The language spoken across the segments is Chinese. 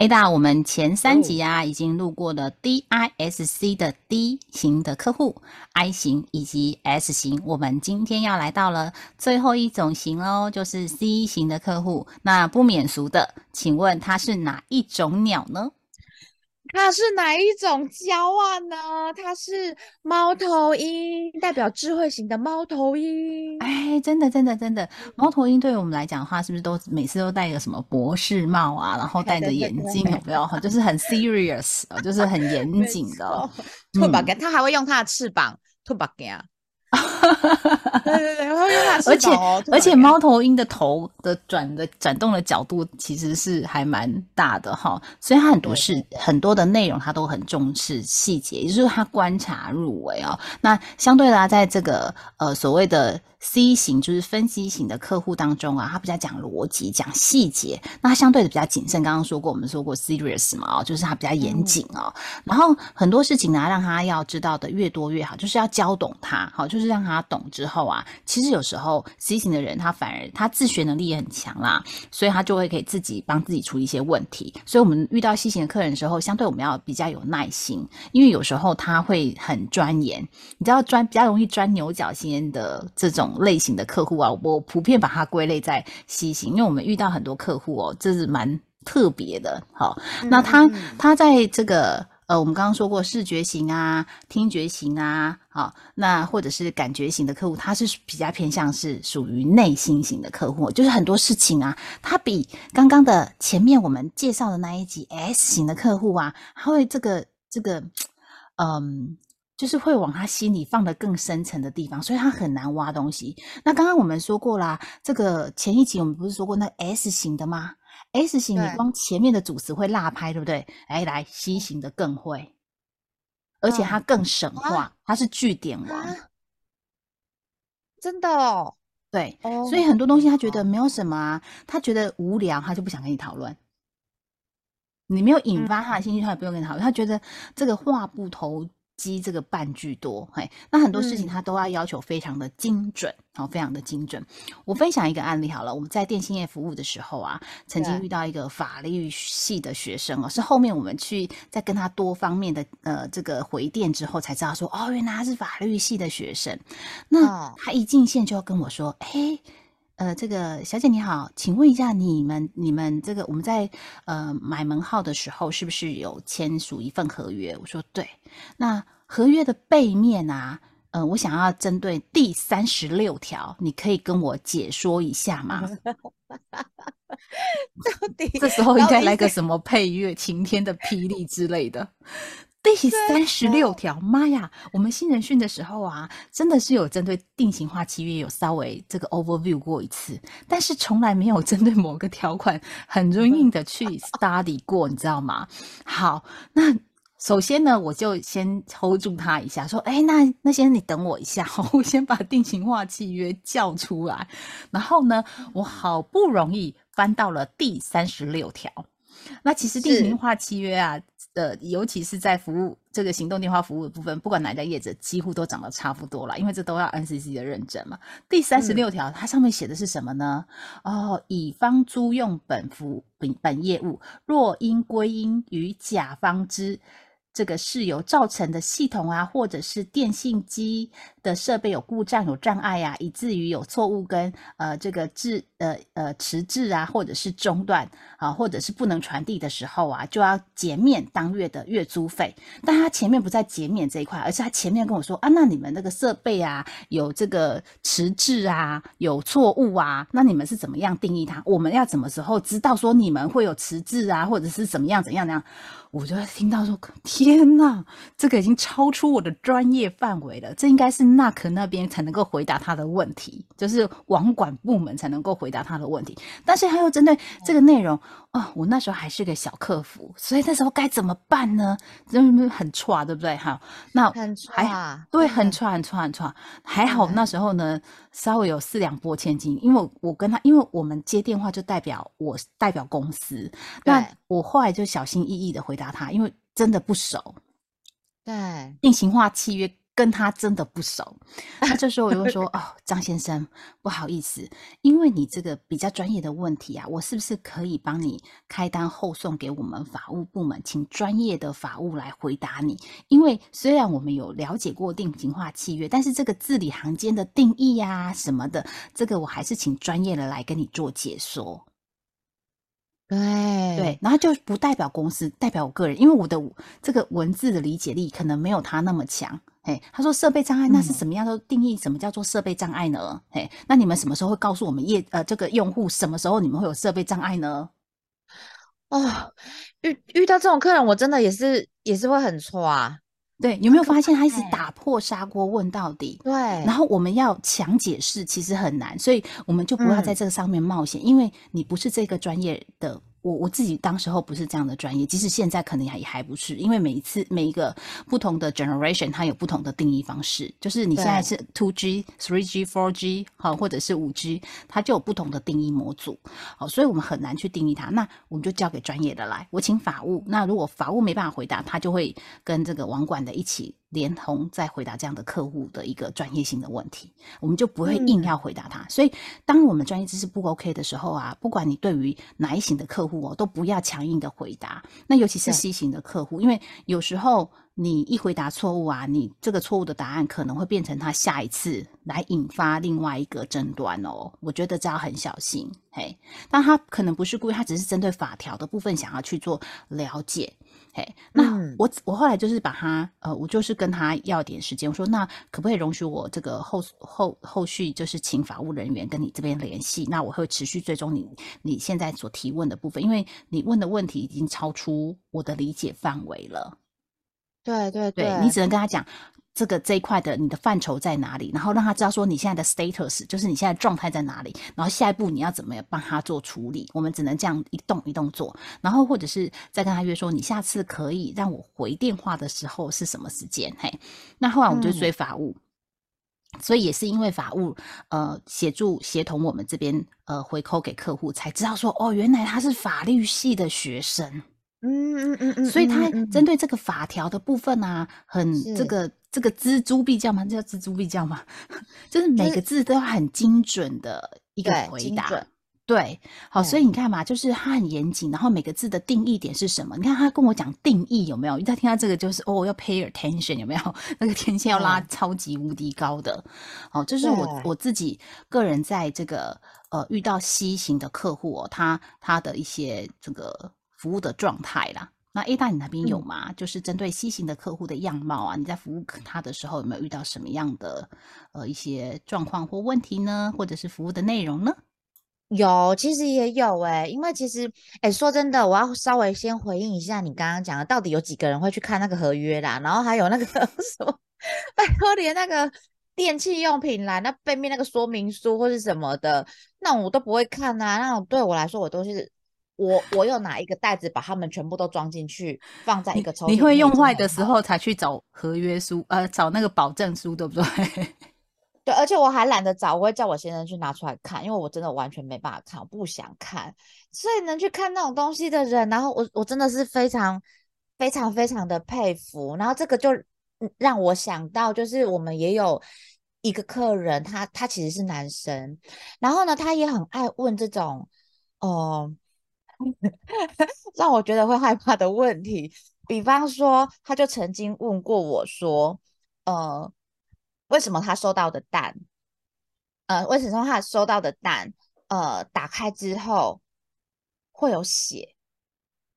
A 大，我们前三集啊已经录过了 DISC 的 D 型的客户，I 型以及 S 型。我们今天要来到了最后一种型哦，就是 C 型的客户。那不免俗的，请问它是哪一种鸟呢？它是哪一种交啊呢？它是猫头鹰，代表智慧型的猫头鹰。哎，真的，真的，真的，猫头鹰对于我们来讲的话，是不是都每次都戴个什么博士帽啊？然后戴着眼镜，有没有？就是很 serious，就是很严谨的。兔把给它还会用它的翅膀，兔把给啊。对 对对，而且而且猫头鹰的头的转的转动的角度其实是还蛮大的哈，所以它很多是很多的内容它都很重视细节，也就是它观察入微哦。那相对的，在这个呃所谓的。C 型就是分析型的客户当中啊，他比较讲逻辑、讲细节，那他相对的比较谨慎。刚刚说过，我们说过 serious 嘛，哦，就是他比较严谨哦。然后很多事情呢，让他要知道的越多越好，就是要教懂他，好，就是让他懂之后啊，其实有时候 C 型的人他反而他自学能力也很强啦，所以他就会可以自己帮自己处理一些问题。所以我们遇到 C 型的客人的时候，相对我们要比较有耐心，因为有时候他会很钻研，你知道钻比较容易钻牛角尖的这种。类型的客户啊，我普遍把它归类在 C 型，因为我们遇到很多客户哦，这是蛮特别的。好，那他他在这个呃，我们刚刚说过视觉型啊、听觉型啊，好，那或者是感觉型的客户，他是比较偏向是属于内心型的客户，就是很多事情啊，他比刚刚的前面我们介绍的那一集 S 型的客户啊，他会这个这个嗯。就是会往他心里放的更深层的地方，所以他很难挖东西。那刚刚我们说过啦，这个前一集我们不是说过那 S 型的吗？S 型你光前面的主词会落拍，对不对？哎，来 C 型的更会，而且他更省话，他是句点王，真的哦。对，所以很多东西他觉得没有什么啊，他觉得无聊，他就不想跟你讨论。你没有引发他的兴趣，他也不用跟你讨论。他觉得这个话不投。积这个半句多，嘿，那很多事情他都要要求非常的精准，好，非常的精准。我分享一个案例好了，我们在电信业服务的时候啊，曾经遇到一个法律系的学生哦，是后面我们去在跟他多方面的呃这个回电之后才知道说，哦，原来他是法律系的学生。那他一进线就要跟我说，哎。呃，这个小姐你好，请问一下，你们你们这个我们在呃买门号的时候，是不是有签署一份合约？我说对。那合约的背面啊，呃，我想要针对第三十六条，你可以跟我解说一下吗？到底这时候应该来个什么配乐，晴天的霹雳之类的。第三十六条，妈呀！我们新人训的时候啊，真的是有针对定型化契约有稍微这个 overview 过一次，但是从来没有针对某个条款很容易的去 study 过，你知道吗？好，那首先呢，我就先 hold 住他一下，说，哎，那那先生你等我一下，我先把定型化契约叫出来，然后呢，我好不容易翻到了第三十六条。那其实定型化契约啊，呃尤其是在服务这个行动电话服务的部分，不管哪家业者，几乎都长得差不多了，因为这都要 NCC 的认证嘛。第三十六条，它上面写的是什么呢？哦，乙方租用本服本本业务，若因归因于甲方之。这个事由造成的系统啊，或者是电信机的设备有故障、有障碍啊，以至于有错误跟呃这个滞呃呃迟滞啊，或者是中断啊，或者是不能传递的时候啊，就要减免当月的月租费。但他前面不在减免这一块，而是他前面跟我说啊，那你们那个设备啊有这个迟滞啊，有错误啊，那你们是怎么样定义它？我们要什么时候知道说你们会有迟滞啊，或者是怎么样怎样怎样？我就听到说，天哪，这个已经超出我的专业范围了。这应该是纳克那边才能够回答他的问题，就是网管部门才能够回答他的问题。但是他又针对这个内容，哦，我那时候还是个小客服，所以那时候该怎么办呢？真的很差，对不对？哈，那很还对，很差，很差，很差。还好那时候呢，稍微有四两拨千斤，因为我跟他，因为我们接电话就代表我代表公司，那我后来就小心翼翼的回答他，因为真的不熟。对，定型化契约跟他真的不熟，那这时候我就会说：“哦，张先生，不好意思，因为你这个比较专业的问题啊，我是不是可以帮你开单后送给我们法务部门，请专业的法务来回答你？因为虽然我们有了解过定型化契约，但是这个字里行间的定义呀什么的，这个我还是请专业的来跟你做解说。”对对，然后就不代表公司，代表我个人，因为我的这个文字的理解力可能没有他那么强。哎，他说设备障碍那是什么样的定义？什么叫做设备障碍呢？嘿，那你们什么时候会告诉我们业呃这个用户什么时候你们会有设备障碍呢？哦，遇遇到这种客人，我真的也是也是会很挫啊。对，有没有发现他一直打破砂锅问到底？对，然后我们要强解释，其实很难，所以我们就不要在这个上面冒险，因为你不是这个专业的。我我自己当时候不是这样的专业，即使现在可能也还不是，因为每一次每一个不同的 generation，它有不同的定义方式。就是你现在是 two G、three G、four G，好，或者是五 G，它就有不同的定义模组，好，所以我们很难去定义它。那我们就交给专业的来，我请法务。那如果法务没办法回答，他就会跟这个网管的一起。连同在回答这样的客户的一个专业性的问题，我们就不会硬要回答他。所以，当我们专业知识不 OK 的时候啊，不管你对于哪一型的客户哦，都不要强硬的回答。那尤其是 C 型的客户，因为有时候你一回答错误啊，你这个错误的答案可能会变成他下一次来引发另外一个争端哦。我觉得这要很小心。嘿，但他可能不是故意，他只是针对法条的部分想要去做了解。嘿，那我我后来就是把他，呃，我就是跟他要点时间，我说那可不可以容许我这个后后后续就是请法务人员跟你这边联系，那我会持续追踪你你现在所提问的部分，因为你问的问题已经超出我的理解范围了。对对对，你只能跟他讲。这个这一块的你的范畴在哪里？然后让他知道说你现在的 status 就是你现在状态在哪里，然后下一步你要怎么帮他做处理？我们只能这样一动一动做，然后或者是再跟他约说你下次可以让我回电话的时候是什么时间？嘿，那后来我们就追法务，所以也是因为法务呃协助协同我们这边呃回扣给客户，才知道说哦原来他是法律系的学生。嗯嗯嗯嗯，所以他针对这个法条的部分啊，很这个这个锱铢必较吗？这叫锱铢必较吗？就是每个字都要很精准的一个回答。对，好，所以你看嘛，就是他很严谨，然后每个字的定义点是什么？你看他跟我讲定义有没有？一旦听到这个，就是哦，要 pay attention 有没有？那个天线要拉超级无敌高的。哦，就是我我自己个人在这个呃遇到 C 型的客户哦，他他的一些这个。服务的状态啦，那 A 大你那边有吗？就是针对 C 型的客户的样貌啊，你在服务他的时候有没有遇到什么样的呃一些状况或问题呢？或者是服务的内容呢？有，其实也有哎，因为其实哎，说真的，我要稍微先回应一下你刚刚讲的，到底有几个人会去看那个合约啦？然后还有那个 什么，拜托连那个电器用品啦，那背面那个说明书或是什么的，那我都不会看啊。那种对我来说，我都是。我我有拿一个袋子把它们全部都装进去，放在一个抽屉。你会用坏的时候才去找合约书，呃，找那个保证书，对不对？对，而且我还懒得找，我会叫我先生去拿出来看，因为我真的完全没办法看，我不想看。所以能去看那种东西的人，然后我我真的是非常非常非常的佩服。然后这个就让我想到，就是我们也有一个客人，他他其实是男生，然后呢，他也很爱问这种，哦。让我觉得会害怕的问题，比方说，他就曾经问过我说：“呃，为什么他收到的蛋，呃，为什么他收到的蛋，呃，打开之后会有血，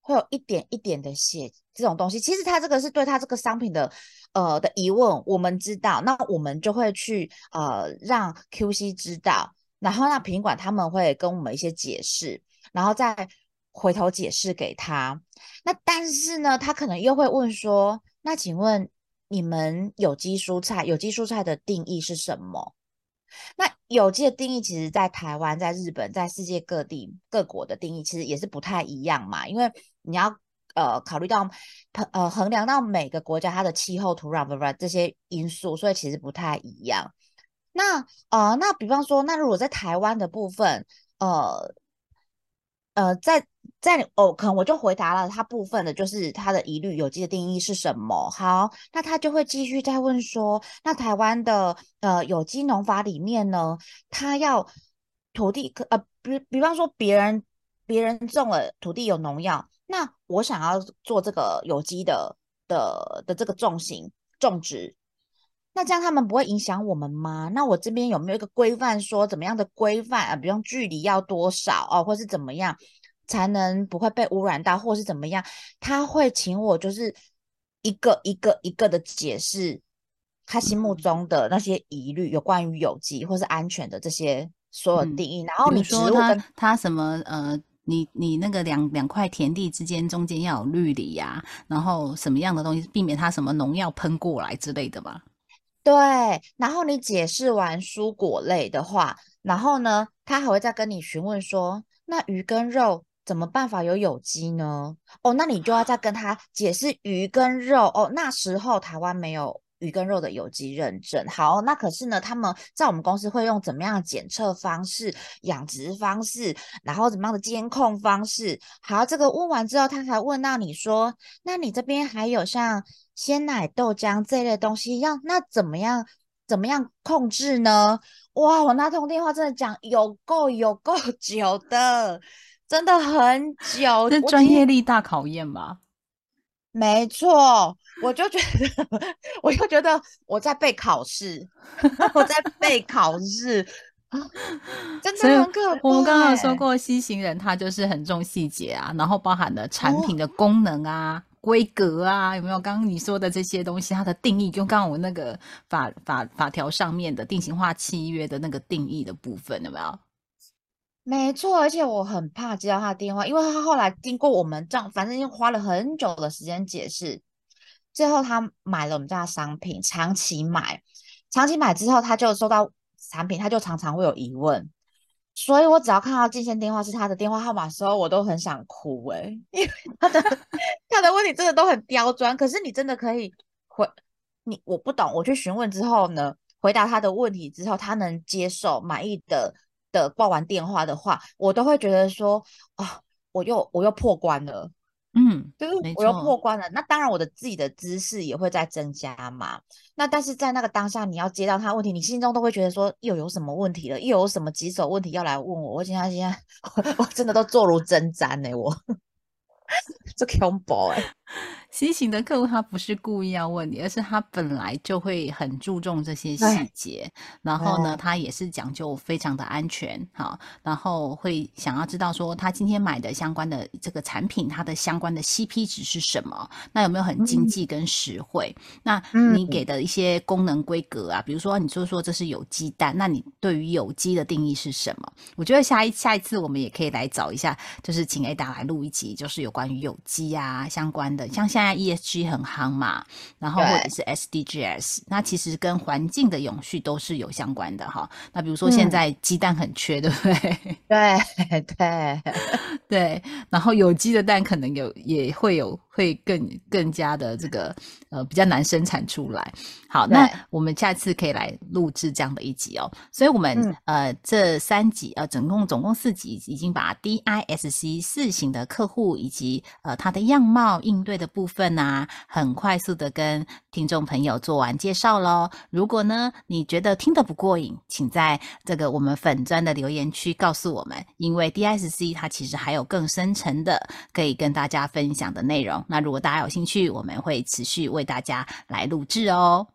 会有一点一点的血这种东西？其实他这个是对他这个商品的呃的疑问，我们知道，那我们就会去呃让 QC 知道，然后那品管他们会跟我们一些解释，然后再。”回头解释给他，那但是呢，他可能又会问说：“那请问你们有机蔬菜，有机蔬菜的定义是什么？那有机的定义，其实在台湾、在日本、在世界各地各国的定义，其实也是不太一样嘛。因为你要呃考虑到呃衡量到每个国家它的气候、土壤不不这些因素，所以其实不太一样。那呃那比方说，那如果在台湾的部分，呃呃在。在哦，可能我就回答了他部分的，就是他的疑虑，有机的定义是什么？好，那他就会继续再问说，那台湾的呃有机农法里面呢，他要土地可呃比比方说别人别人种了土地有农药，那我想要做这个有机的的的这个种型种植，那这样他们不会影响我们吗？那我这边有没有一个规范说怎么样的规范啊？比如距离要多少哦，或是怎么样？才能不会被污染到，或是怎么样？他会请我就是一个一个一个的解释他心目中的那些疑虑，有关于有机或是安全的这些所有定义。然后你说他他什么呃，你你那个两两块田地之间中间要有绿篱呀，然后什么样的东西避免它什么农药喷过来之类的吧？对。然后你解释完蔬果类的话，然后呢，他还会再跟你询问说，那鱼跟肉。怎么办法有有机呢？哦，那你就要再跟他解释鱼跟肉哦。那时候台湾没有鱼跟肉的有机认证。好，那可是呢，他们在我们公司会用怎么样的检测方式、养殖方式，然后怎么样的监控方式？好，这个问完之后，他才问到你说，那你这边还有像鲜奶、豆浆这类东西要那怎么样？怎么样控制呢？哇，我那通电话真的讲有够有够久的。真的很久，是专业力大考验吧？没错，我就觉得，我就觉得我在备考试，我在备考试啊，真的很可怕。我们刚刚有说过，西行人他就是很重细节啊，然后包含了产品的功能啊、规格啊，有没有？刚刚你说的这些东西，它的定义，就刚刚我那个法法法条上面的定型化契约的那个定义的部分，有没有？没错，而且我很怕接到他的电话，因为他后来经过我们这样，反正又花了很久的时间解释，最后他买了我们家的商品，长期买，长期买之后他就收到产品，他就常常会有疑问，所以我只要看到进线电话是他的电话号码的时候，我都很想哭诶，因为他的他的问题真的都很刁钻，可是你真的可以回你，我不懂，我去询问之后呢，回答他的问题之后，他能接受满意的。的挂完电话的话，我都会觉得说啊，我又我又破关了，嗯，就是我又破关了。那当然，我的自己的知识也会在增加嘛。那但是在那个当下，你要接到他问题，你心中都会觉得说又有什么问题了，又有什么棘手问题要来问我。我现在现在 我真的都坐如针毡呢，我 这恐怖哎。新型的客户他不是故意要问你，而是他本来就会很注重这些细节，然后呢，他也是讲究非常的安全，好，然后会想要知道说他今天买的相关的这个产品，它的相关的 CP 值是什么？那有没有很经济跟实惠？那你给的一些功能规格啊，比如说你说说这是有机蛋，那你对于有机的定义是什么？我觉得下一下一次我们也可以来找一下，就是请 Ada 来录一集，就是有关于有机啊相关的，像现在 ESG 很夯嘛，然后或者是 SDGs，那其实跟环境的永续都是有相关的哈。那比如说现在鸡蛋很缺，对不对？对 对 对，然后有机的蛋可能有也会有。会更更加的这个呃比较难生产出来。好，那我们下次可以来录制这样的一集哦。所以，我们呃这三集呃总共总共四集，已经把 DISC 四型的客户以及呃他的样貌应对的部分啊，很快速的跟听众朋友做完介绍喽。如果呢你觉得听得不过瘾，请在这个我们粉砖的留言区告诉我们，因为 DSC 它其实还有更深层的可以跟大家分享的内容。那如果大家有兴趣，我们会持续为大家来录制哦。